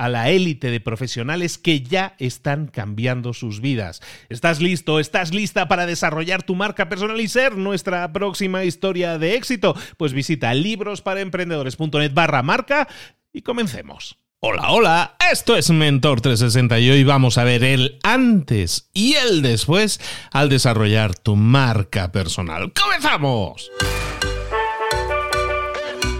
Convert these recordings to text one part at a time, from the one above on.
a la élite de profesionales que ya están cambiando sus vidas. ¿Estás listo? ¿Estás lista para desarrollar tu marca personal y ser nuestra próxima historia de éxito? Pues visita librosparaemprendedores.net barra marca y comencemos. Hola, hola, esto es Mentor 360 y hoy vamos a ver el antes y el después al desarrollar tu marca personal. ¡Comenzamos!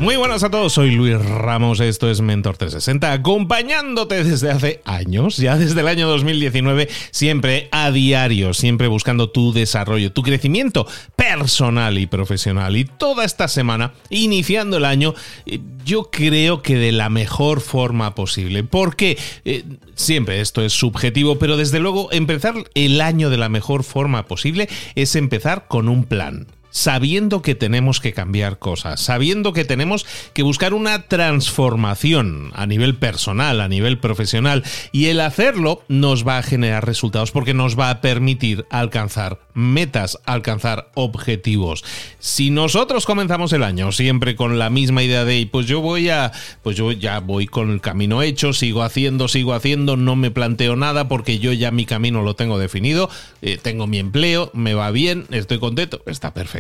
Muy buenas a todos, soy Luis Ramos, esto es Mentor 360, acompañándote desde hace años, ya desde el año 2019, siempre a diario, siempre buscando tu desarrollo, tu crecimiento personal y profesional. Y toda esta semana, iniciando el año, eh, yo creo que de la mejor forma posible, porque eh, siempre esto es subjetivo, pero desde luego empezar el año de la mejor forma posible es empezar con un plan sabiendo que tenemos que cambiar cosas, sabiendo que tenemos que buscar una transformación a nivel personal, a nivel profesional, y el hacerlo nos va a generar resultados porque nos va a permitir alcanzar metas, alcanzar objetivos. Si nosotros comenzamos el año siempre con la misma idea de, pues yo voy a, pues yo ya voy con el camino hecho, sigo haciendo, sigo haciendo, no me planteo nada porque yo ya mi camino lo tengo definido, eh, tengo mi empleo, me va bien, estoy contento, está perfecto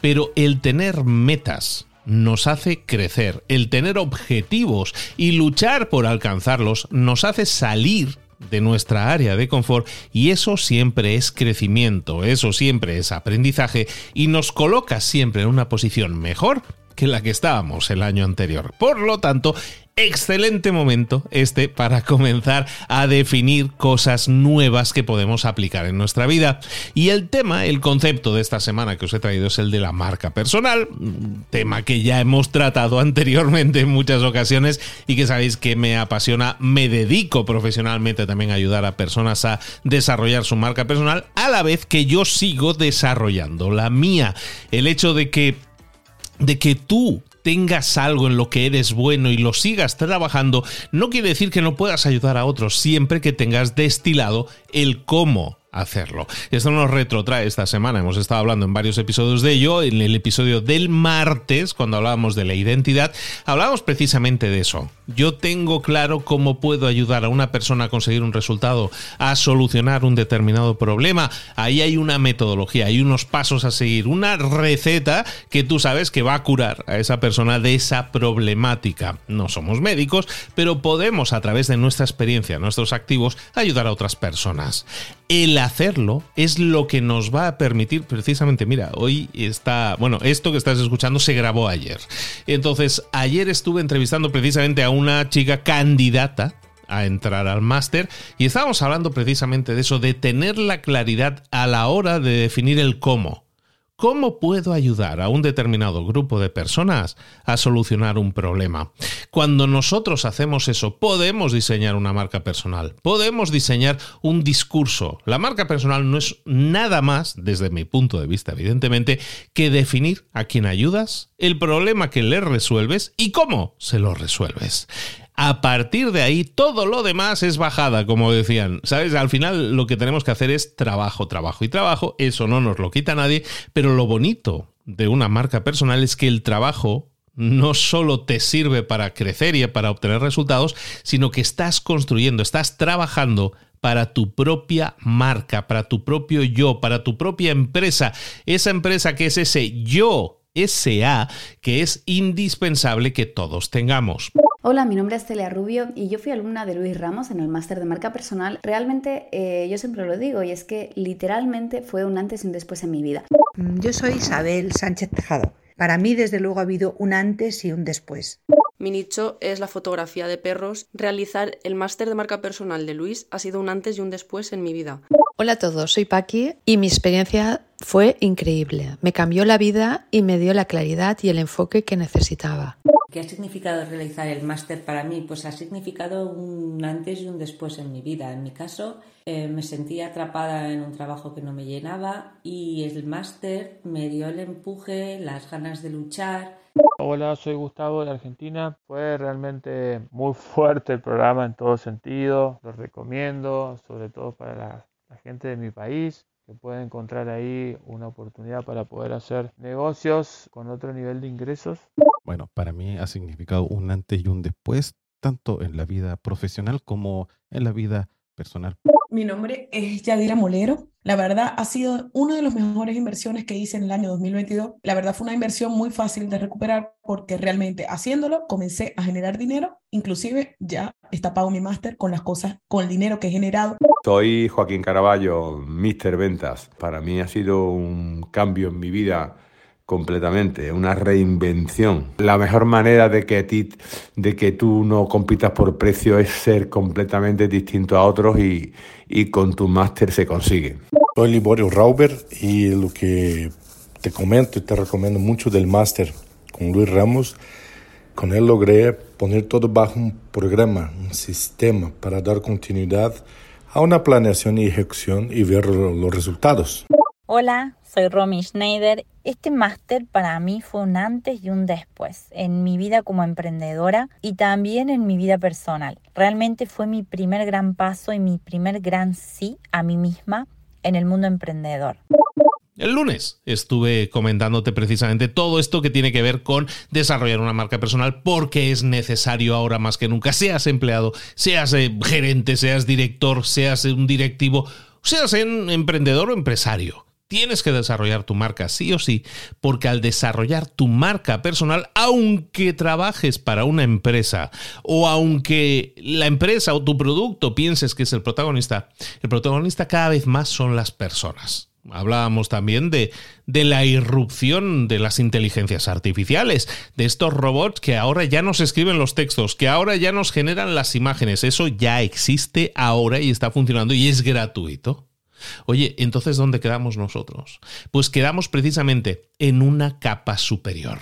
pero el tener metas nos hace crecer, el tener objetivos y luchar por alcanzarlos nos hace salir de nuestra área de confort y eso siempre es crecimiento, eso siempre es aprendizaje y nos coloca siempre en una posición mejor que la que estábamos el año anterior. Por lo tanto, excelente momento este para comenzar a definir cosas nuevas que podemos aplicar en nuestra vida. Y el tema, el concepto de esta semana que os he traído es el de la marca personal, tema que ya hemos tratado anteriormente en muchas ocasiones y que sabéis que me apasiona, me dedico profesionalmente también a ayudar a personas a desarrollar su marca personal, a la vez que yo sigo desarrollando la mía. El hecho de que de que tú tengas algo en lo que eres bueno y lo sigas trabajando, no quiere decir que no puedas ayudar a otros siempre que tengas destilado el cómo hacerlo. Esto nos retrotrae esta semana, hemos estado hablando en varios episodios de ello, en el episodio del martes, cuando hablábamos de la identidad, hablábamos precisamente de eso. Yo tengo claro cómo puedo ayudar a una persona a conseguir un resultado, a solucionar un determinado problema. Ahí hay una metodología, hay unos pasos a seguir, una receta que tú sabes que va a curar a esa persona de esa problemática. No somos médicos, pero podemos a través de nuestra experiencia, nuestros activos, ayudar a otras personas el hacerlo es lo que nos va a permitir precisamente, mira, hoy está, bueno, esto que estás escuchando se grabó ayer. Entonces, ayer estuve entrevistando precisamente a una chica candidata a entrar al máster y estábamos hablando precisamente de eso, de tener la claridad a la hora de definir el cómo. Cómo puedo ayudar a un determinado grupo de personas a solucionar un problema. Cuando nosotros hacemos eso, podemos diseñar una marca personal, podemos diseñar un discurso. La marca personal no es nada más, desde mi punto de vista, evidentemente, que definir a quién ayudas, el problema que le resuelves y cómo se lo resuelves. A partir de ahí, todo lo demás es bajada, como decían. ¿Sabes? Al final lo que tenemos que hacer es trabajo, trabajo y trabajo. Eso no nos lo quita nadie. Pero lo bonito de una marca personal es que el trabajo no solo te sirve para crecer y para obtener resultados, sino que estás construyendo, estás trabajando para tu propia marca, para tu propio yo, para tu propia empresa. Esa empresa que es ese yo SA que es indispensable que todos tengamos. Hola, mi nombre es Celia Rubio y yo fui alumna de Luis Ramos en el máster de marca personal. Realmente eh, yo siempre lo digo y es que literalmente fue un antes y un después en mi vida. Mm, yo soy Isabel Sánchez Tejado. Para mí, desde luego, ha habido un antes y un después. Mi nicho es la fotografía de perros. Realizar el máster de marca personal de Luis ha sido un antes y un después en mi vida. Hola a todos, soy Paqui y mi experiencia fue increíble. Me cambió la vida y me dio la claridad y el enfoque que necesitaba. ¿Qué ha significado realizar el máster para mí? Pues ha significado un antes y un después en mi vida. En mi caso, eh, me sentía atrapada en un trabajo que no me llenaba y el máster me dio el empuje, las ganas de luchar. Hola, soy Gustavo de Argentina. Fue realmente muy fuerte el programa en todo sentido. Lo recomiendo, sobre todo para la, la gente de mi país que puede encontrar ahí una oportunidad para poder hacer negocios con otro nivel de ingresos. Bueno, para mí ha significado un antes y un después, tanto en la vida profesional como en la vida personal. Mi nombre es Yadira Molero. La verdad ha sido una de las mejores inversiones que hice en el año 2022. La verdad fue una inversión muy fácil de recuperar porque realmente haciéndolo comencé a generar dinero. Inclusive ya está pago mi máster con las cosas, con el dinero que he generado. Soy Joaquín Caraballo, Mister Ventas. Para mí ha sido un cambio en mi vida completamente, una reinvención. La mejor manera de que, ti, de que tú no compitas por precio es ser completamente distinto a otros y, y con tu máster se consigue. Soy Liborio Rauber y lo que te comento y te recomiendo mucho del máster con Luis Ramos, con él logré poner todo bajo un programa, un sistema para dar continuidad a una planeación y ejecución y ver los resultados. Hola, soy Romy Schneider. Este máster para mí fue un antes y un después en mi vida como emprendedora y también en mi vida personal. Realmente fue mi primer gran paso y mi primer gran sí a mí misma en el mundo emprendedor. El lunes estuve comentándote precisamente todo esto que tiene que ver con desarrollar una marca personal porque es necesario ahora más que nunca, seas empleado, seas eh, gerente, seas director, seas un directivo, seas emprendedor o empresario. Tienes que desarrollar tu marca sí o sí, porque al desarrollar tu marca personal, aunque trabajes para una empresa o aunque la empresa o tu producto pienses que es el protagonista, el protagonista cada vez más son las personas. Hablábamos también de, de, la irrupción de las inteligencias artificiales, de estos robots que ahora ya nos escriben los textos, que ahora ya nos generan las imágenes. Eso ya existe ahora y está funcionando y es gratuito. Oye, entonces ¿dónde quedamos nosotros? Pues quedamos precisamente en una capa superior.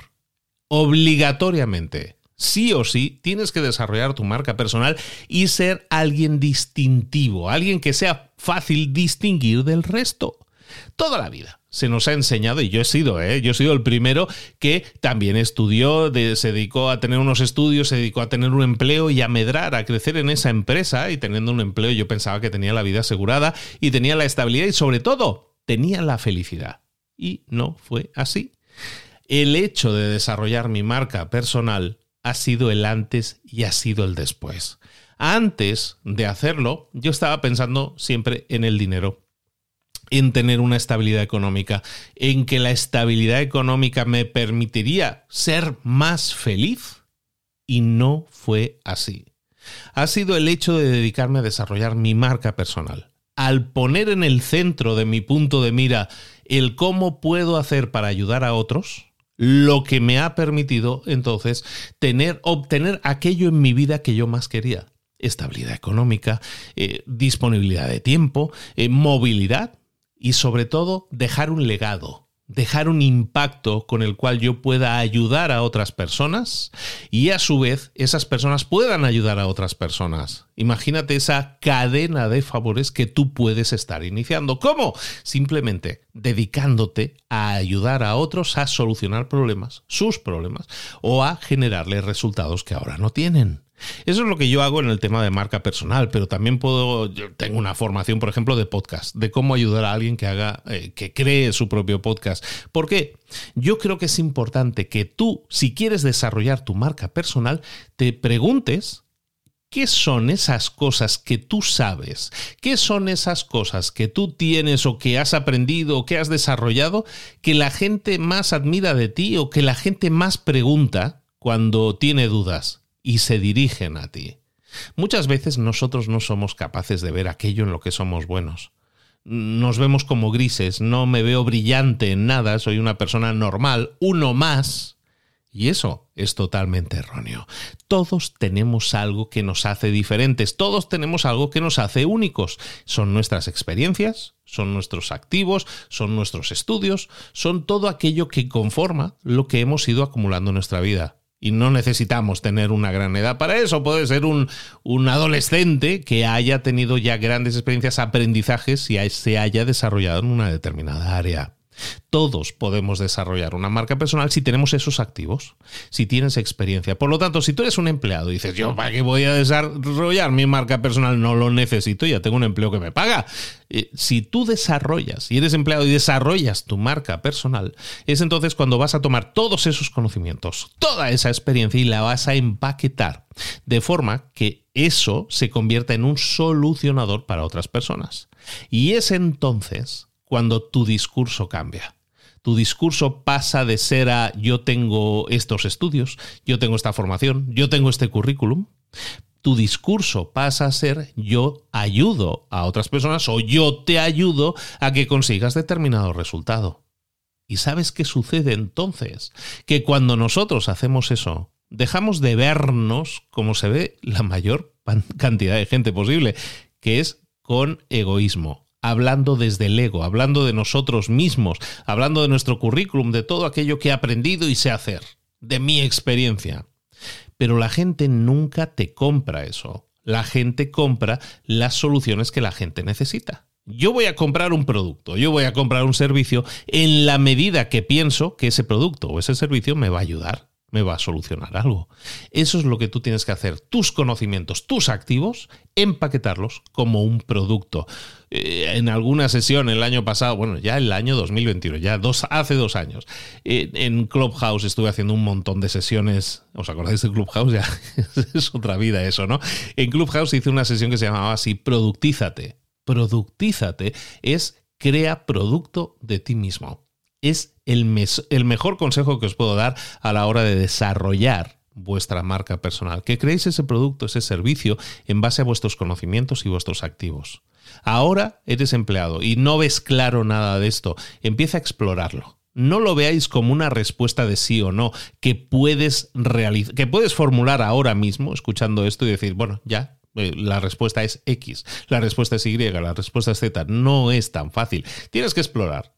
Obligatoriamente, sí o sí, tienes que desarrollar tu marca personal y ser alguien distintivo, alguien que sea fácil distinguir del resto. Toda la vida se nos ha enseñado, y yo he sido, ¿eh? yo he sido el primero que también estudió, se dedicó a tener unos estudios, se dedicó a tener un empleo y a medrar, a crecer en esa empresa. Y teniendo un empleo, yo pensaba que tenía la vida asegurada y tenía la estabilidad y sobre todo tenía la felicidad. Y no fue así. El hecho de desarrollar mi marca personal ha sido el antes y ha sido el después. Antes de hacerlo, yo estaba pensando siempre en el dinero en tener una estabilidad económica, en que la estabilidad económica me permitiría ser más feliz. Y no fue así. Ha sido el hecho de dedicarme a desarrollar mi marca personal. Al poner en el centro de mi punto de mira el cómo puedo hacer para ayudar a otros, lo que me ha permitido entonces tener, obtener aquello en mi vida que yo más quería. Estabilidad económica, eh, disponibilidad de tiempo, eh, movilidad y sobre todo dejar un legado, dejar un impacto con el cual yo pueda ayudar a otras personas y a su vez esas personas puedan ayudar a otras personas. Imagínate esa cadena de favores que tú puedes estar iniciando. ¿Cómo? Simplemente dedicándote a ayudar a otros a solucionar problemas, sus problemas, o a generarles resultados que ahora no tienen. Eso es lo que yo hago en el tema de marca personal, pero también puedo, yo tengo una formación, por ejemplo, de podcast, de cómo ayudar a alguien que haga, eh, que cree su propio podcast. ¿Por qué? Yo creo que es importante que tú, si quieres desarrollar tu marca personal, te preguntes ¿Qué son esas cosas que tú sabes? ¿Qué son esas cosas que tú tienes o que has aprendido o que has desarrollado que la gente más admira de ti o que la gente más pregunta cuando tiene dudas? Y se dirigen a ti. Muchas veces nosotros no somos capaces de ver aquello en lo que somos buenos. Nos vemos como grises, no me veo brillante en nada, soy una persona normal, uno más. Y eso es totalmente erróneo. Todos tenemos algo que nos hace diferentes, todos tenemos algo que nos hace únicos. Son nuestras experiencias, son nuestros activos, son nuestros estudios, son todo aquello que conforma lo que hemos ido acumulando en nuestra vida. Y no necesitamos tener una gran edad para eso. Puede ser un, un adolescente que haya tenido ya grandes experiencias, aprendizajes y se haya desarrollado en una determinada área. Todos podemos desarrollar una marca personal si tenemos esos activos, si tienes experiencia. Por lo tanto, si tú eres un empleado y dices, yo, ¿para qué voy a desarrollar mi marca personal? No lo necesito, ya tengo un empleo que me paga. Eh, si tú desarrollas y eres empleado y desarrollas tu marca personal, es entonces cuando vas a tomar todos esos conocimientos, toda esa experiencia y la vas a empaquetar de forma que eso se convierta en un solucionador para otras personas. Y es entonces cuando tu discurso cambia. Tu discurso pasa de ser a yo tengo estos estudios, yo tengo esta formación, yo tengo este currículum. Tu discurso pasa a ser yo ayudo a otras personas o yo te ayudo a que consigas determinado resultado. ¿Y sabes qué sucede entonces? Que cuando nosotros hacemos eso, dejamos de vernos como se ve la mayor cantidad de gente posible, que es con egoísmo hablando desde el ego, hablando de nosotros mismos, hablando de nuestro currículum, de todo aquello que he aprendido y sé hacer, de mi experiencia. Pero la gente nunca te compra eso. La gente compra las soluciones que la gente necesita. Yo voy a comprar un producto, yo voy a comprar un servicio en la medida que pienso que ese producto o ese servicio me va a ayudar me va a solucionar algo. Eso es lo que tú tienes que hacer. Tus conocimientos, tus activos, empaquetarlos como un producto. Eh, en alguna sesión el año pasado, bueno, ya el año 2021, ya dos, hace dos años, en Clubhouse estuve haciendo un montón de sesiones. ¿Os acordáis de Clubhouse? Ya es otra vida eso, ¿no? En Clubhouse hice una sesión que se llamaba así, Productízate. Productízate es crea producto de ti mismo es el, el mejor consejo que os puedo dar a la hora de desarrollar vuestra marca personal, que creéis ese producto, ese servicio en base a vuestros conocimientos y vuestros activos. Ahora eres empleado y no ves claro nada de esto, empieza a explorarlo. No lo veáis como una respuesta de sí o no, que puedes realizar, que puedes formular ahora mismo, escuchando esto y decir, bueno, ya, eh, la respuesta es X, la respuesta es Y, la respuesta es Z. No es tan fácil. Tienes que explorar.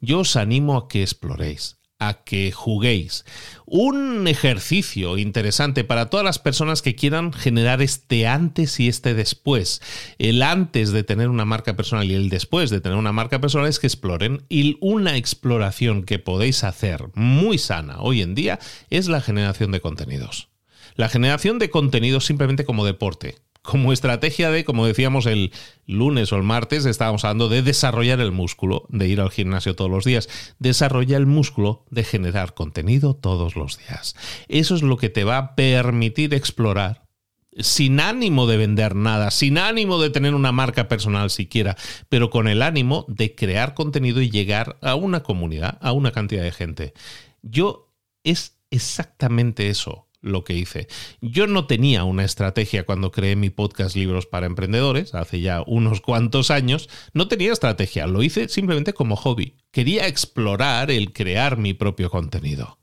Yo os animo a que exploréis, a que juguéis. Un ejercicio interesante para todas las personas que quieran generar este antes y este después. El antes de tener una marca personal y el después de tener una marca personal es que exploren. Y una exploración que podéis hacer muy sana hoy en día es la generación de contenidos. La generación de contenidos simplemente como deporte como estrategia de, como decíamos el lunes o el martes, estábamos hablando de desarrollar el músculo, de ir al gimnasio todos los días. Desarrolla el músculo de generar contenido todos los días. Eso es lo que te va a permitir explorar sin ánimo de vender nada, sin ánimo de tener una marca personal siquiera, pero con el ánimo de crear contenido y llegar a una comunidad, a una cantidad de gente. Yo es exactamente eso lo que hice. Yo no tenía una estrategia cuando creé mi podcast Libros para Emprendedores, hace ya unos cuantos años, no tenía estrategia, lo hice simplemente como hobby. Quería explorar el crear mi propio contenido.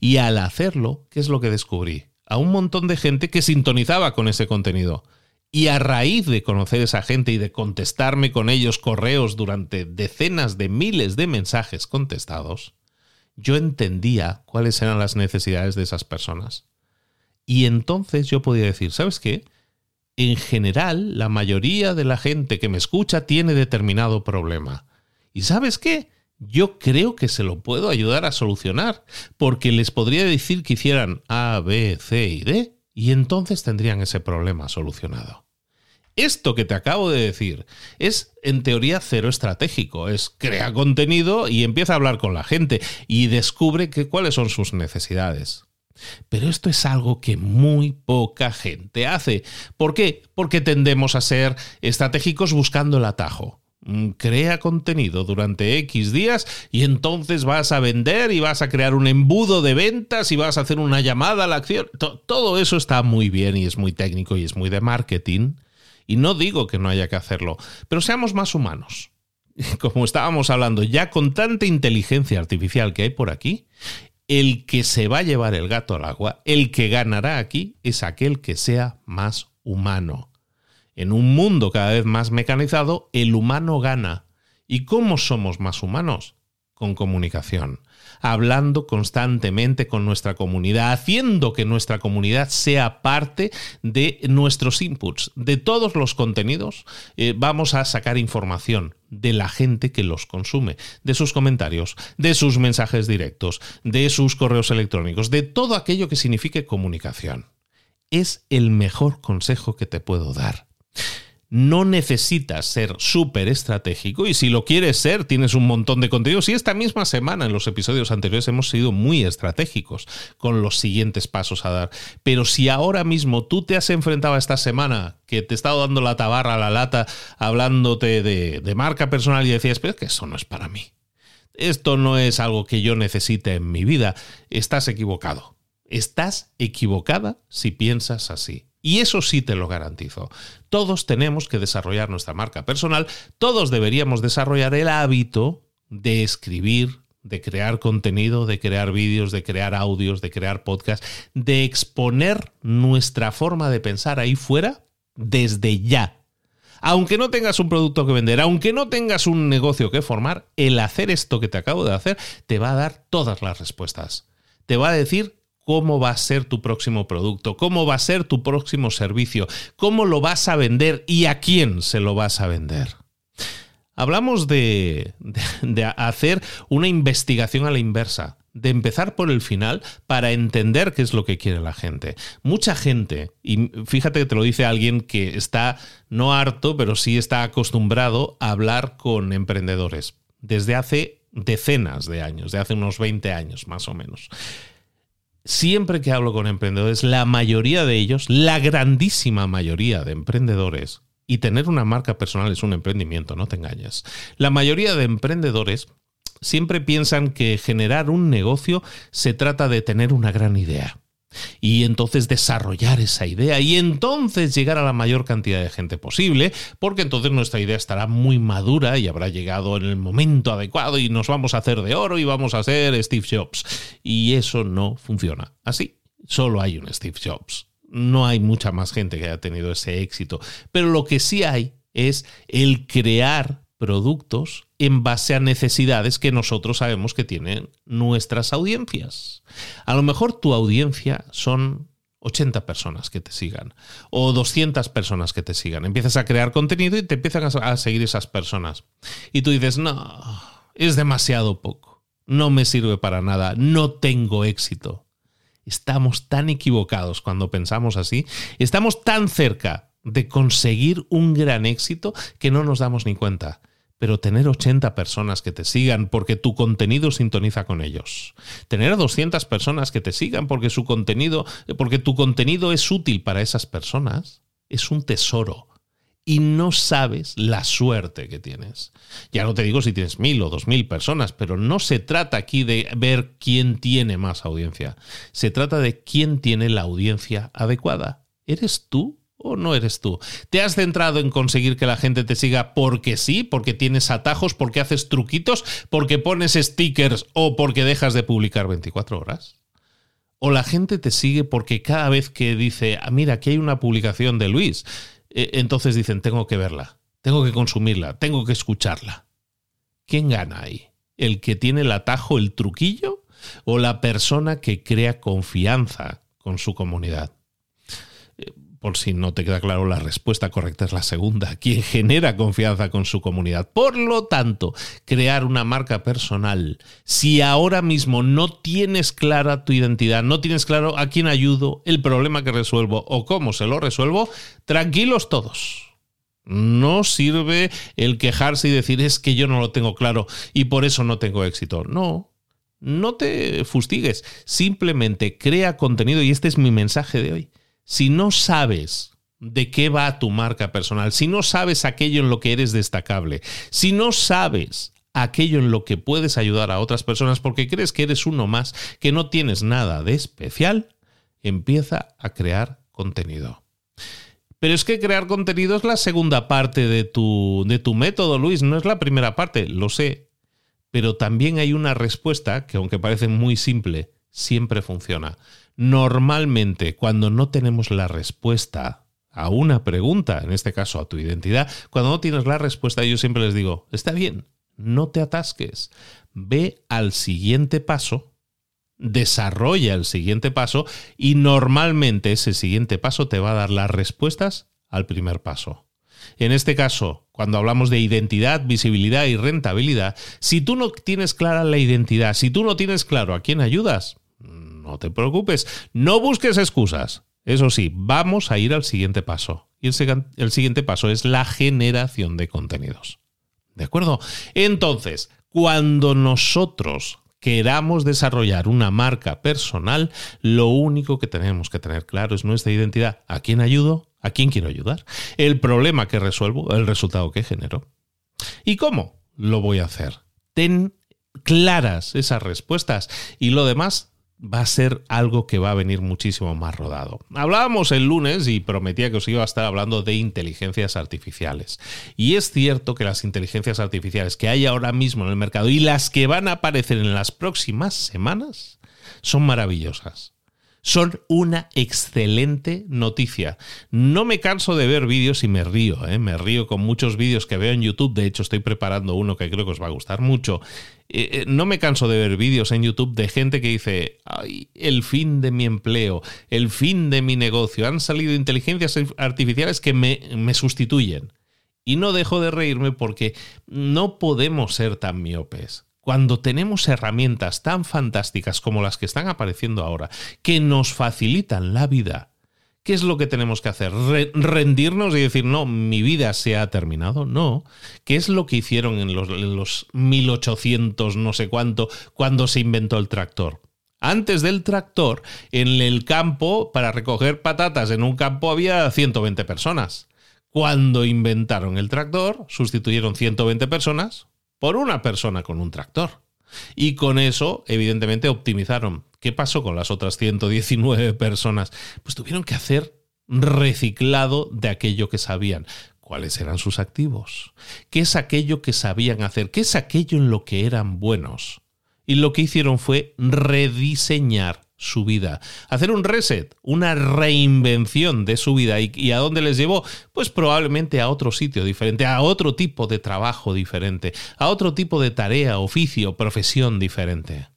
Y al hacerlo, ¿qué es lo que descubrí? A un montón de gente que sintonizaba con ese contenido Y a raíz de conocer esa gente y de contestarme con ellos correos durante decenas de miles de mensajes contestados, yo entendía cuáles eran las necesidades de esas personas. Y entonces yo podía decir, ¿sabes qué? En general, la mayoría de la gente que me escucha tiene determinado problema. ¿Y sabes qué? Yo creo que se lo puedo ayudar a solucionar, porque les podría decir que hicieran A, B, C y D, y entonces tendrían ese problema solucionado. Esto que te acabo de decir es en teoría cero estratégico, es crea contenido y empieza a hablar con la gente y descubre que, cuáles son sus necesidades. Pero esto es algo que muy poca gente hace. ¿Por qué? Porque tendemos a ser estratégicos buscando el atajo. Mm, crea contenido durante X días y entonces vas a vender y vas a crear un embudo de ventas y vas a hacer una llamada a la acción. Todo eso está muy bien y es muy técnico y es muy de marketing. Y no digo que no haya que hacerlo, pero seamos más humanos. Como estábamos hablando, ya con tanta inteligencia artificial que hay por aquí, el que se va a llevar el gato al agua, el que ganará aquí, es aquel que sea más humano. En un mundo cada vez más mecanizado, el humano gana. ¿Y cómo somos más humanos? Con comunicación hablando constantemente con nuestra comunidad, haciendo que nuestra comunidad sea parte de nuestros inputs, de todos los contenidos. Eh, vamos a sacar información de la gente que los consume, de sus comentarios, de sus mensajes directos, de sus correos electrónicos, de todo aquello que signifique comunicación. Es el mejor consejo que te puedo dar no necesitas ser súper estratégico y si lo quieres ser, tienes un montón de contenidos. Y esta misma semana, en los episodios anteriores, hemos sido muy estratégicos con los siguientes pasos a dar. Pero si ahora mismo tú te has enfrentado a esta semana, que te he estado dando la tabarra, la lata, hablándote de, de marca personal y decías, pero es que eso no es para mí. Esto no es algo que yo necesite en mi vida. Estás equivocado. Estás equivocada si piensas así. Y eso sí te lo garantizo. Todos tenemos que desarrollar nuestra marca personal, todos deberíamos desarrollar el hábito de escribir, de crear contenido, de crear vídeos, de crear audios, de crear podcasts, de exponer nuestra forma de pensar ahí fuera desde ya. Aunque no tengas un producto que vender, aunque no tengas un negocio que formar, el hacer esto que te acabo de hacer te va a dar todas las respuestas. Te va a decir cómo va a ser tu próximo producto, cómo va a ser tu próximo servicio, cómo lo vas a vender y a quién se lo vas a vender. Hablamos de, hacer una investigación a la inversa, de empezar por el final para entender qué es lo que quiere la gente. Mucha gente, y fíjate que te lo dice alguien que está no harto, pero sí está acostumbrado a hablar con emprendedores desde hace decenas de años, de hace unos 20 años más o menos siempre que hablo con emprendedores, la mayoría de ellos, la grandísima mayoría de emprendedores, y tener una marca personal es un emprendimiento, no te engañes. La mayoría de emprendedores siempre piensan que generar un negocio se trata de tener una gran idea y entonces desarrollar esa idea y entonces llegar a la mayor cantidad de gente posible, porque entonces nuestra idea estará muy madura y habrá llegado en el momento adecuado y nos vamos a hacer de oro y vamos a ser Steve Jobs. Y eso no funciona así. Solo hay un Steve Jobs. No hay mucha más gente que haya tenido ese éxito. Pero lo que sí hay es el crear productos en base a necesidades que nosotros sabemos que tienen nuestras audiencias. A lo mejor tu audiencia son 80 personas que te sigan o 200 personas que te sigan. Empiezas a crear contenido y te empiezan a seguir esas personas. Y tú dices, no, es demasiado poco, no me sirve para nada, no tengo éxito. Estamos tan equivocados cuando pensamos así, estamos tan cerca de conseguir un gran éxito que no nos damos ni cuenta pero tener 80 personas que te sigan porque tu contenido sintoniza con ellos. Tener 200 personas que te sigan porque su contenido, porque tu contenido es útil para esas personas, es un tesoro. Y no sabes la suerte que tienes. Ya no te digo si tienes mil o dos mil personas, pero no se trata aquí de ver quién tiene más audiencia. Se trata de quién tiene la audiencia adecuada. ¿Eres tú o no eres tú? ¿Te has centrado en conseguir que la gente te siga porque sí, porque tienes atajos, porque haces truquitos, porque pones stickers o porque dejas de publicar 24 horas? ¿O la gente te sigue porque cada vez que dice, ah, mira, aquí hay una publicación de Luis, eh, entonces dicen, tengo que verla, tengo que consumirla, tengo que escucharla. ¿Quién gana ahí? ¿El que tiene el atajo, el truquillo? ¿O la persona que crea confianza con su comunidad? Por si no te queda claro, la respuesta correcta es la segunda, quien genera confianza con su comunidad. Por lo tanto, crear una marca personal, si ahora mismo no tienes clara tu identidad, no tienes claro a quién ayudo, el problema que resuelvo o cómo se lo resuelvo, tranquilos todos. No sirve el quejarse y decir es que yo no lo tengo claro y por eso no tengo éxito. No, no te fustigues, simplemente crea contenido y este es mi mensaje de hoy si no sabes de qué va tu marca personal, si no sabes aquello en lo que eres destacable, si no sabes aquello en lo que puedes ayudar a otras personas porque crees que eres uno más, que no tienes nada de especial, empieza a crear contenido. Pero es que crear contenido es la segunda parte de tu, de tu método, Luis, no es la primera parte, lo sé. Pero también hay una respuesta que, aunque parece muy simple, siempre funciona. Normalmente, cuando no tenemos la respuesta a una pregunta, en este caso a tu identidad, cuando no tienes la respuesta, yo siempre les digo, está bien, no te atasques, ve al siguiente paso, desarrolla el siguiente paso y normalmente ese siguiente paso te va a dar las respuestas al primer paso. En este caso, cuando hablamos de identidad, visibilidad y rentabilidad, si tú no tienes clara la identidad, si tú no tienes claro a quién ayudas, no te preocupes, no busques excusas. Eso sí, vamos a ir al siguiente paso. Y el, siguiente paso es la generación de contenidos. ¿De acuerdo? Entonces, cuando nosotros queramos desarrollar una marca personal, lo único que tenemos que tener claro es nuestra identidad. ¿A quién ayudo? ¿A quién quiero ayudar? El problema que resuelvo, el resultado que genero. ¿Y cómo lo voy a hacer? Ten claras esas respuestas y lo demás va a ser algo que va a venir muchísimo más rodado. Hablábamos el lunes y prometía que os iba a estar hablando de inteligencias artificiales. Y es cierto que las inteligencias artificiales que hay ahora mismo en el mercado y las que van a aparecer en las próximas semanas son maravillosas son una excelente noticia. No me canso de ver vídeos y me río, ¿eh? me río con muchos vídeos que veo en YouTube, de hecho estoy preparando uno que creo que os va a gustar mucho. Eh, eh, no me canso de ver vídeos en YouTube de gente que dice, ay, el fin de mi empleo, el fin de mi negocio, han salido inteligencias artificiales que me, me sustituyen. Y no dejo de reírme porque no podemos ser tan miopes cuando tenemos herramientas tan fantásticas como las que están apareciendo ahora, que nos facilitan la vida, ¿qué es lo que tenemos que hacer? ¿Rendirnos y decir, no, mi vida se ha terminado? No. ¿Qué es lo que hicieron en los, en los 1800, no sé cuánto, cuando se inventó el tractor? Antes del tractor, en el campo, para recoger patatas en un campo había 120 personas. Cuando inventaron el tractor, sustituyeron 120 personas por una persona con un tractor. Y con eso, evidentemente, optimizaron. ¿Qué pasó con las otras 119 personas? Pues tuvieron que hacer reciclado de aquello que sabían. ¿Cuáles eran sus activos? ¿Qué es aquello que sabían hacer? ¿Qué es aquello en lo que eran buenos? Y lo que hicieron fue rediseñar su vida. Hacer un reset, una reinvención de su vida. ¿Y, a dónde les llevó? Pues probablemente a otro sitio diferente, a otro tipo de trabajo diferente, a otro tipo de tarea, oficio, profesión diferente.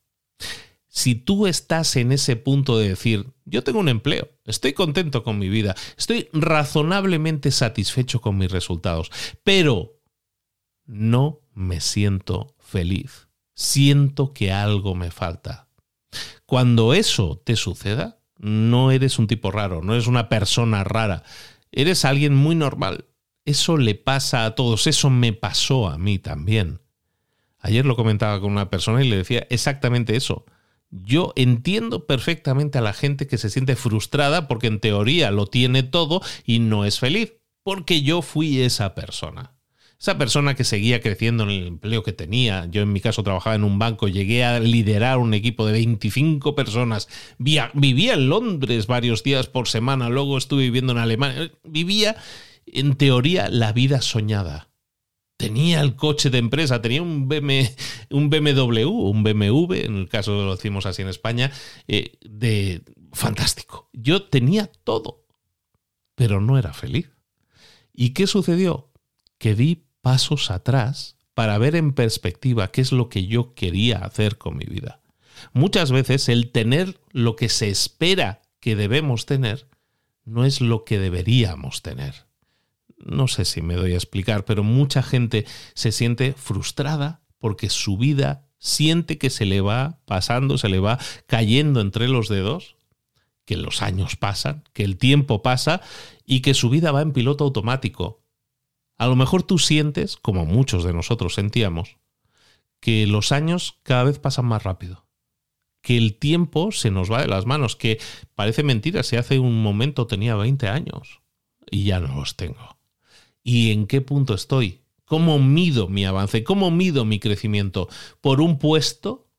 Si tú estás en ese punto de decir, yo tengo un empleo, estoy contento con mi vida, estoy razonablemente satisfecho con mis resultados, pero no me siento feliz, siento que algo me falta cuando eso te suceda, no eres un tipo raro, no eres una persona rara, eres alguien muy normal. Eso le pasa a todos, eso me pasó a mí también. Ayer lo comentaba con una persona y le decía exactamente eso. Yo entiendo perfectamente a la gente que se siente frustrada porque en teoría lo tiene todo y no es feliz, porque yo fui esa persona. Esa persona que seguía creciendo en el empleo que tenía, yo en mi caso trabajaba en un banco, llegué a liderar un equipo de 25 personas, vivía en Londres varios días por semana, luego estuve viviendo en Alemania, vivía en teoría la vida soñada. Tenía el coche de empresa, tenía un, un BMW, un BMW, en el caso lo decimos así en España, eh, de fantástico. Yo tenía todo, pero no era feliz. ¿Y qué sucedió? Que di pasos atrás para ver en perspectiva qué es lo que yo quería hacer con mi vida. Muchas veces el tener lo que se espera que debemos tener no es lo que deberíamos tener. No sé si me doy a explicar, pero mucha gente se siente frustrada porque su vida siente que se le va pasando, se le va cayendo entre los dedos, que los años pasan, que el tiempo pasa y que su vida va en piloto automático. A lo mejor tú sientes, como muchos de nosotros sentíamos, que los años cada vez pasan más rápido que el tiempo se nos va de las manos, que parece mentira, si hace un momento tenía 20 años y ya no los tengo. ¿Y en qué punto estoy? ¿Cómo mido mi avance? ¿Cómo mido mi crecimiento? ¿Por un puesto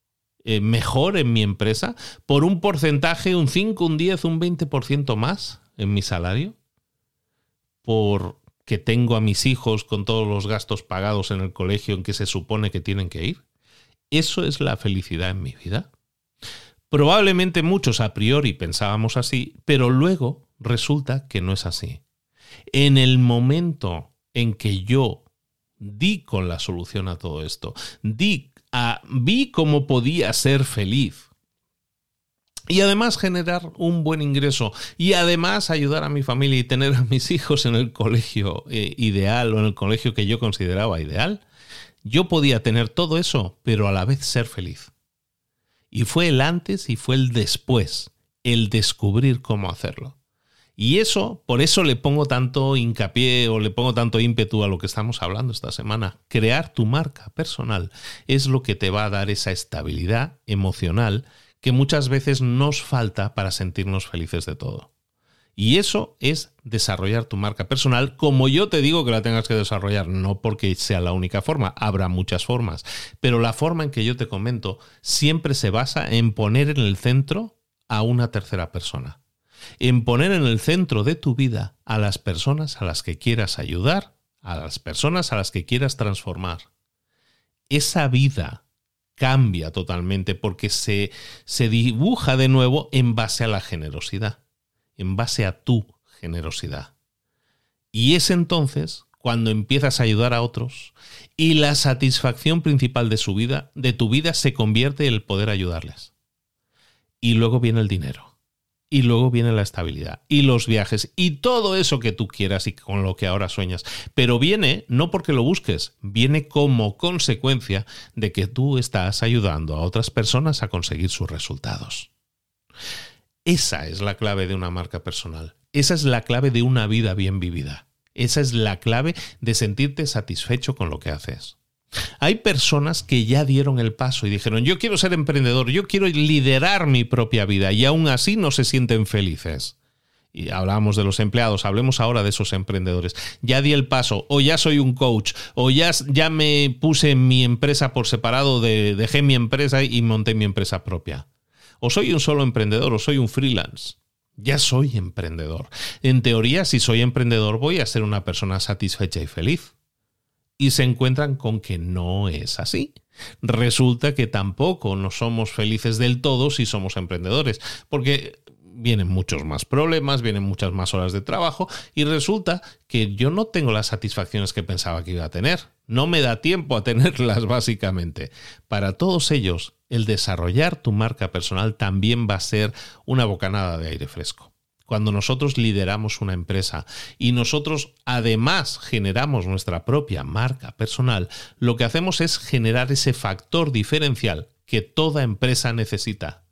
eh, mejor en mi empresa? ¿Por un porcentaje, un 5, un 10, un 20% más en mi salario? ¿Por que tengo a mis hijos con todos los gastos pagados en el colegio en que se supone que tienen que ir? ¿Eso es la felicidad en mi vida? Probablemente muchos a priori pensábamos así, pero luego resulta que no es así. En el momento en que yo di con la solución a todo esto, di a, vi cómo podía ser feliz y además generar un buen ingreso y además ayudar a mi familia y tener a mis hijos en el colegio eh, ideal o en el colegio que yo consideraba ideal, yo podía tener todo eso, pero a la vez ser feliz. Y fue el antes y fue el después, el descubrir cómo hacerlo. Y eso, por eso le pongo tanto hincapié o le pongo tanto ímpetu a lo que estamos hablando esta semana. Crear tu marca personal es lo que te va a dar esa estabilidad emocional que muchas veces nos falta para sentirnos felices de todo. Y eso es desarrollar tu marca personal, como yo te digo que la tengas que desarrollar, no porque sea la única forma, habrá muchas formas, pero la forma en que yo te comento siempre se basa en poner en el centro a una tercera persona, en poner en el centro de tu vida a las personas a las que quieras ayudar, a las personas a las que quieras transformar. Esa vida cambia totalmente porque se, se dibuja de nuevo en base a la generosidad en base a tu generosidad. Y es entonces cuando empiezas a ayudar a otros y la satisfacción principal de su vida, de tu vida, se convierte en el poder ayudarles. Y luego viene el dinero. Y luego viene la estabilidad y los viajes y todo eso que tú quieras y con lo que ahora sueñas. Pero viene no porque lo busques, viene como consecuencia de que tú estás ayudando a otras personas a conseguir sus resultados. Esa es la clave de una marca personal. Esa es la clave de una vida bien vivida. Esa es la clave de sentirte satisfecho con lo que haces. Hay personas que ya dieron el paso y dijeron, yo quiero ser emprendedor, yo quiero liderar mi propia vida y aún así no se sienten felices. Y hablamos de los empleados, hablemos ahora de esos emprendedores. Ya di el paso, o ya soy un coach, o ya, ya me puse mi empresa por separado, de, dejé mi empresa y monté mi empresa propia. O soy un solo emprendedor o soy un freelance. Ya soy emprendedor. En teoría, si soy emprendedor, voy a ser una persona satisfecha y feliz. Y se encuentran con que no es así. Resulta que tampoco no somos felices del todo si somos emprendedores, porque vienen muchos más problemas, vienen muchas más horas de trabajo y resulta que yo no tengo las satisfacciones que pensaba que iba a tener. No me da tiempo a tenerlas básicamente. Para todos ellos, el desarrollar tu marca personal también va a ser una bocanada de aire fresco. Cuando nosotros lideramos una empresa y nosotros además generamos nuestra propia marca personal, lo que hacemos es generar ese factor diferencial que toda empresa necesita.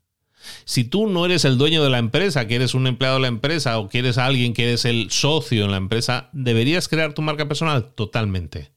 Si tú no eres el dueño de la empresa, que eres un empleado de la empresa o que eres alguien que eres el socio en la empresa, ¿deberías crear tu marca personal? Totalmente.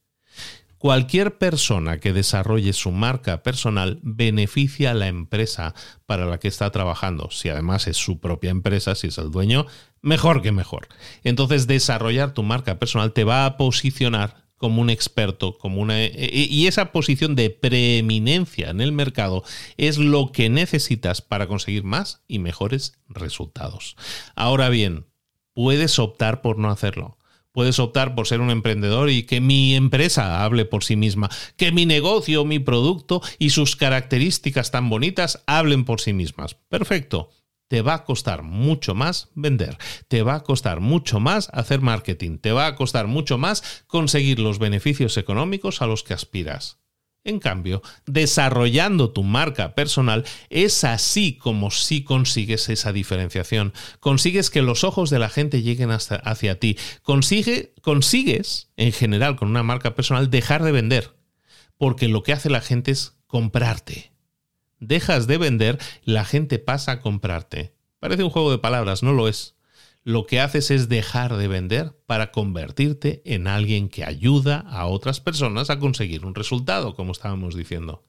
Cualquier persona que desarrolle su marca personal beneficia a la empresa para la que está trabajando. Si además es su propia empresa, si es el dueño, mejor que mejor. Entonces, desarrollar tu marca personal te va a posicionar como un experto, como una e, e, y esa posición de preeminencia en el mercado es lo que necesitas para conseguir más y mejores resultados. Ahora bien, puedes optar por no hacerlo. Puedes optar por ser un emprendedor y que mi empresa hable por sí misma, que mi negocio, mi producto y sus características tan bonitas hablen por sí mismas. Perfecto. te va a costar mucho más vender, te va a costar mucho más hacer marketing, te va a costar mucho más conseguir los beneficios económicos a los que aspiras. En cambio, desarrollando tu marca personal es así como si consigues esa diferenciación. Consigues que los ojos de la gente lleguen hacia ti. Consigue, consigues, en general, con una marca personal, dejar de vender. Porque lo que hace la gente es comprarte. Dejas de vender, la gente pasa a comprarte. Parece un juego de palabras, no lo es lo que haces es dejar de vender para convertirte en alguien que ayuda a otras personas a conseguir un resultado, como estábamos diciendo.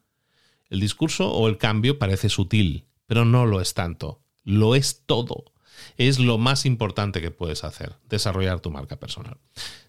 El discurso o el cambio parece sutil, pero no lo es tanto. Lo es todo. Es lo más importante que puedes hacer, desarrollar tu marca personal.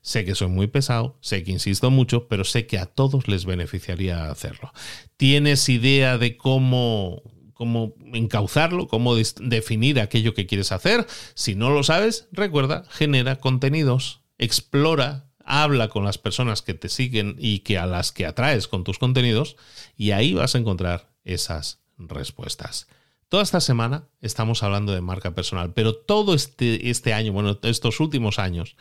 Sé que soy muy pesado, sé que insisto mucho, pero sé que a todos les beneficiaría hacerlo. ¿Tienes idea de cómo cómo encauzarlo, cómo definir aquello que quieres hacer. Si no lo sabes, recuerda, genera contenidos, explora, habla con las personas que te siguen y que a las que atraes con tus contenidos y ahí vas a encontrar esas respuestas. Toda esta semana estamos hablando de marca personal, pero todo este, este año, bueno, estos últimos años,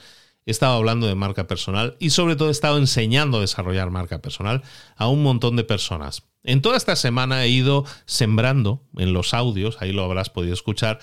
he estado hablando de marca personal y sobre todo he estado enseñando a desarrollar marca personal a un montón de personas. En toda esta semana he ido sembrando en los audios, ahí lo habrás podido escuchar,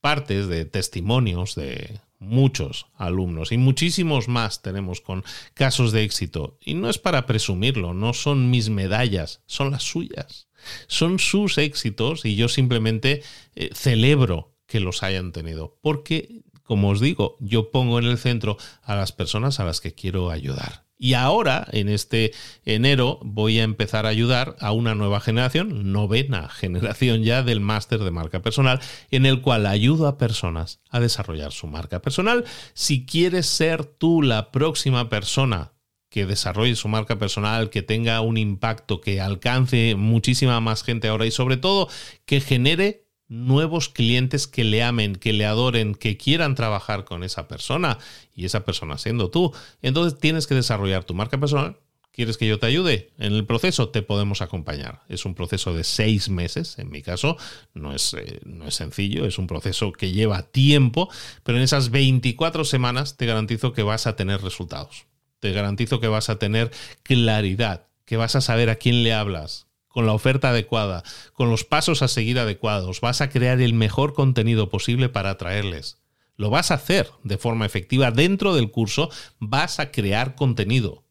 partes de testimonios de muchos alumnos y muchísimos más tenemos con casos de éxito. Y no es para presumirlo, no son mis medallas, son las suyas. Son sus éxitos y yo simplemente eh, celebro que los hayan tenido, porque, como os digo, yo pongo en el centro a las personas a las que quiero ayudar. Y ahora, en este enero, voy a empezar a ayudar a una nueva generación, novena generación ya del máster de marca personal, en el cual ayudo a personas a desarrollar su marca personal. Si quieres ser tú la próxima persona que desarrolle su marca personal, que tenga un impacto, que alcance muchísima más gente ahora y sobre todo que genere nuevos clientes que le amen, que le adoren, que quieran trabajar con esa persona y esa persona siendo tú. Entonces tienes que desarrollar tu marca personal. ¿Quieres que yo te ayude? En el proceso te podemos acompañar. Es un proceso de seis meses, en mi caso, no es, eh, no es sencillo, es un proceso que lleva tiempo, pero en esas 24 semanas te garantizo que vas a tener resultados. Te garantizo que vas a tener claridad, que vas a saber a quién le hablas, con la oferta adecuada, con los pasos a seguir adecuados, vas a crear el mejor contenido posible para atraerles. Lo vas a hacer de forma efectiva dentro del curso, vas a crear contenido.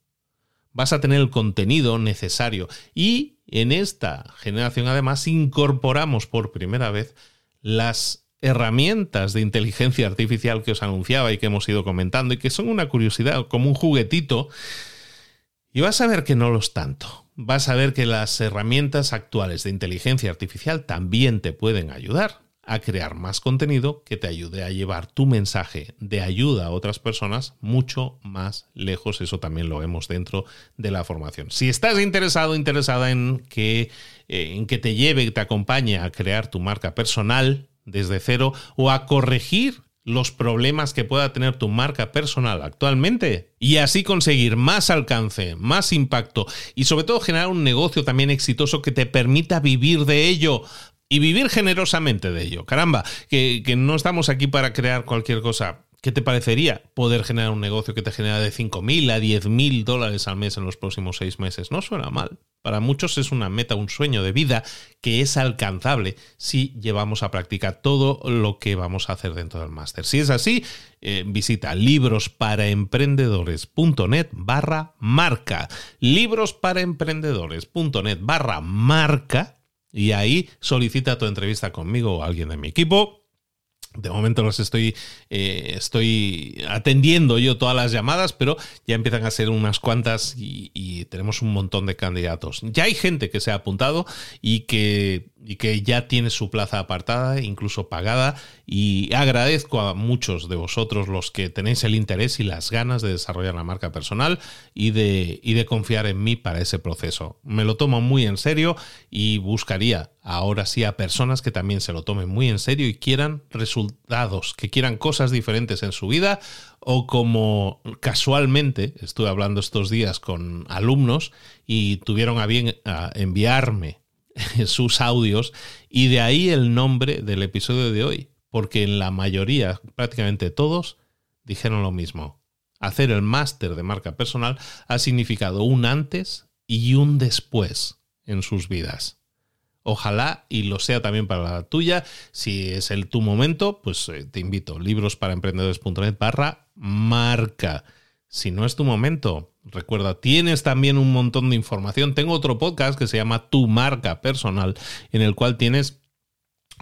Vas a tener el contenido necesario. Y en esta generación además incorporamos por primera vez las herramientas de inteligencia artificial que os anunciaba y que hemos ido comentando y que son una curiosidad, como un juguetito. Y vas a ver que no lo es tanto vas a ver que las herramientas actuales de inteligencia artificial también te pueden ayudar a crear más contenido que te ayude a llevar tu mensaje de ayuda a otras personas mucho más lejos. Eso también lo vemos dentro de la formación. Si estás interesado, interesada en que, eh, en que te lleve, te acompañe a crear tu marca personal desde cero o a corregir los problemas que pueda tener tu marca personal actualmente y así conseguir más alcance, más impacto y sobre todo generar un negocio también exitoso que te permita vivir de ello. Y vivir generosamente de ello. Caramba, que, no estamos aquí para crear cualquier cosa. ¿Qué te parecería poder generar un negocio que te genera de 5.000 a 10.000 dólares al mes en los próximos seis meses? No suena mal. Para muchos es una meta, un sueño de vida que es alcanzable si llevamos a práctica todo lo que vamos a hacer dentro del máster. Si es así, eh, visita librosparaemprendedores.net barra marca. Librosparaemprendedores.net barra marca y ahí solicita tu entrevista conmigo o alguien de mi equipo de momento los estoy, eh, estoy atendiendo yo todas las llamadas, pero ya empiezan a ser unas cuantas y, y, tenemos un montón de candidatos. Ya hay gente que se ha apuntado y que y que ya tiene su plaza apartada, incluso pagada, y agradezco a muchos de vosotros los que tenéis el interés y las ganas de desarrollar la marca personal y de, y de confiar en mí para ese proceso. Me lo tomo muy en serio y buscaría ahora sí a personas que también se lo tomen muy en serio y quieran resultados, que quieran cosas diferentes en su vida o como casualmente estuve hablando estos días con alumnos y tuvieron a bien enviarme sus audios y de ahí el nombre del episodio de hoy, porque en la mayoría, prácticamente todos, dijeron lo mismo. Hacer el máster de marca personal ha significado un antes y un después en sus vidas. Ojalá y lo sea también para la tuya. Si es el tu momento, pues eh, te invito. Libros para emprendedores.net barra marca. Si no es tu momento, recuerda, tienes también un montón de información. Tengo otro podcast que se llama Tu marca personal, en el cual tienes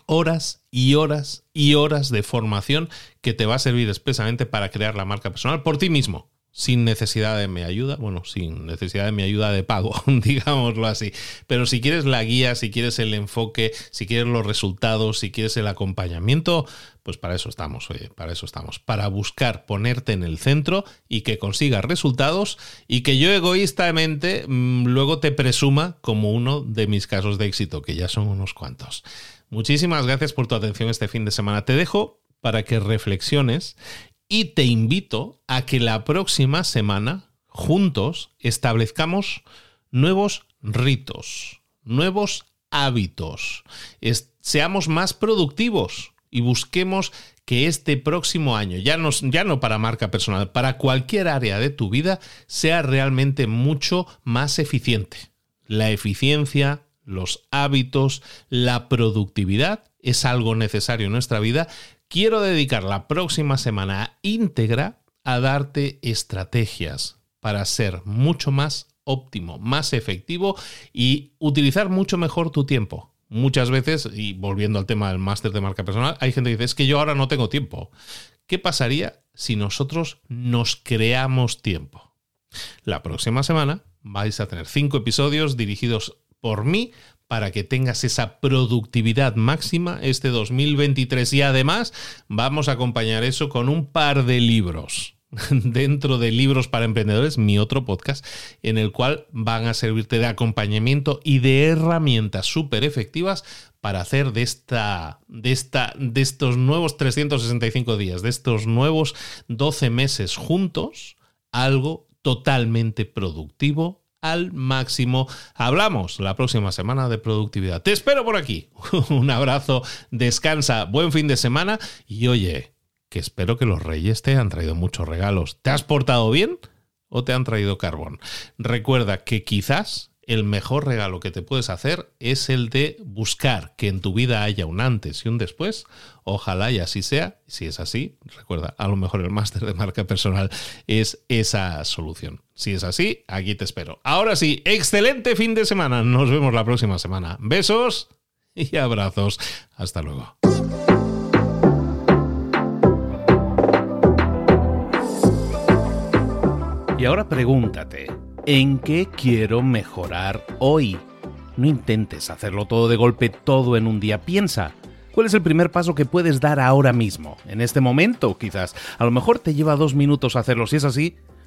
horas y horas y horas de formación que te va a servir expresamente para crear la marca personal por ti mismo sin necesidad de mi ayuda, bueno, sin necesidad de mi ayuda de pago, digámoslo así. Pero si quieres la guía, si quieres el enfoque, si quieres los resultados, si quieres el acompañamiento, pues para eso estamos, oye, para eso estamos. Para buscar ponerte en el centro y que consigas resultados y que yo egoístamente mm, luego te presuma como uno de mis casos de éxito, que ya son unos cuantos. Muchísimas gracias por tu atención este fin de semana. Te dejo para que reflexiones y te invito a que la próxima semana juntos establezcamos nuevos ritos, nuevos hábitos, seamos más productivos y busquemos que este próximo año, ya no, ya no para marca personal, para cualquier área de tu vida, sea realmente mucho más eficiente. La eficiencia, los hábitos, la productividad es algo necesario en nuestra vida quiero dedicar la próxima semana íntegra a darte estrategias para ser mucho más óptimo, más efectivo y utilizar mucho mejor tu tiempo. Muchas veces, y volviendo al tema del máster de marca personal, hay gente que dice, es que yo ahora no tengo tiempo. ¿Qué pasaría si nosotros nos creamos tiempo? La próxima semana vais a tener cinco episodios dirigidos por mí para que tengas esa productividad máxima este 2023 y además vamos a acompañar eso con un par de libros. Dentro de Libros para Emprendedores, mi otro podcast, en el cual van a servirte de acompañamiento y de herramientas súper efectivas para hacer de, esta, de, esta, de estos nuevos 365 días, de estos nuevos 12 meses juntos, algo totalmente productivo al máximo. Hablamos la próxima semana de productividad. Te espero por aquí. Un abrazo, descansa, buen fin de semana y oye, que espero que los reyes te hayan traído muchos regalos. ¿Te has portado bien o te han traído carbón? Recuerda que quizás el mejor regalo que te puedes hacer es el de buscar que en tu vida haya un antes y un después. Ojalá y así sea. Si es así, recuerda, a lo mejor el máster de marca personal es esa solución. Si es así, aquí te espero. Ahora sí, excelente fin de semana. Nos vemos la próxima semana. Besos y abrazos. Hasta luego. Y ahora pregúntate. ¿En qué quiero mejorar hoy? No intentes hacerlo todo de golpe, todo en un día. Piensa, ¿cuál es el primer paso que puedes dar ahora mismo? En este momento, quizás. A lo mejor te lleva dos minutos hacerlo. Si es así,